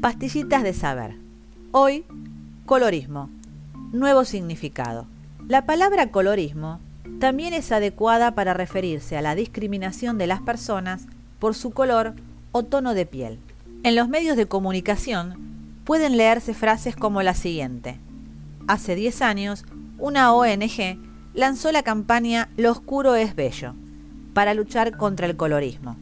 Pastillitas de saber. Hoy, colorismo. Nuevo significado. La palabra colorismo también es adecuada para referirse a la discriminación de las personas por su color o tono de piel. En los medios de comunicación pueden leerse frases como la siguiente. Hace 10 años, una ONG lanzó la campaña Lo oscuro es bello para luchar contra el colorismo.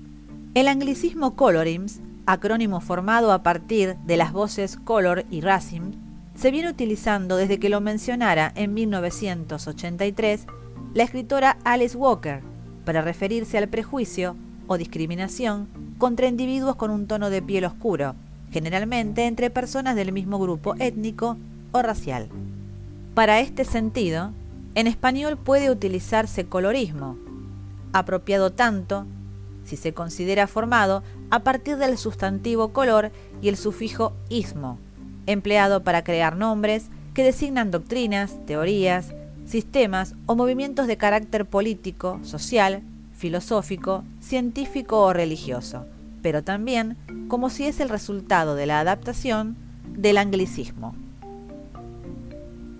El anglicismo colorims, acrónimo formado a partir de las voces color y racing, se viene utilizando desde que lo mencionara en 1983 la escritora Alice Walker para referirse al prejuicio o discriminación contra individuos con un tono de piel oscuro, generalmente entre personas del mismo grupo étnico o racial. Para este sentido, en español puede utilizarse colorismo, apropiado tanto si se considera formado a partir del sustantivo color y el sufijo ismo, empleado para crear nombres que designan doctrinas, teorías, sistemas o movimientos de carácter político, social, filosófico, científico o religioso, pero también como si es el resultado de la adaptación del anglicismo.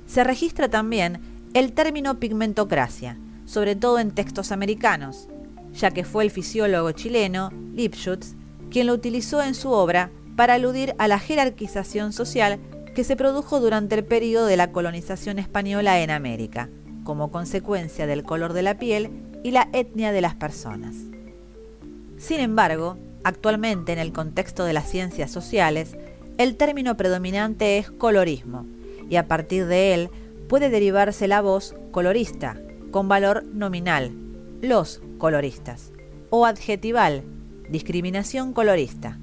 Se registra también el término pigmentocracia, sobre todo en textos americanos, ya que fue el fisiólogo chileno Lipschutz quien lo utilizó en su obra para aludir a la jerarquización social que se produjo durante el periodo de la colonización española en América, como consecuencia del color de la piel y la etnia de las personas. Sin embargo, actualmente en el contexto de las ciencias sociales, el término predominante es colorismo, y a partir de él puede derivarse la voz colorista, con valor nominal, los coloristas, o adjetival, discriminación colorista.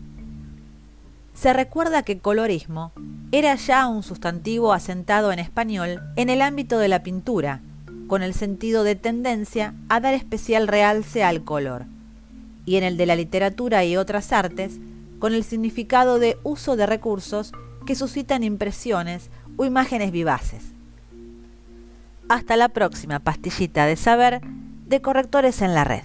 Se recuerda que colorismo era ya un sustantivo asentado en español en el ámbito de la pintura, con el sentido de tendencia a dar especial realce al color, y en el de la literatura y otras artes, con el significado de uso de recursos que suscitan impresiones o imágenes vivaces. Hasta la próxima pastillita de saber de correctores en la red.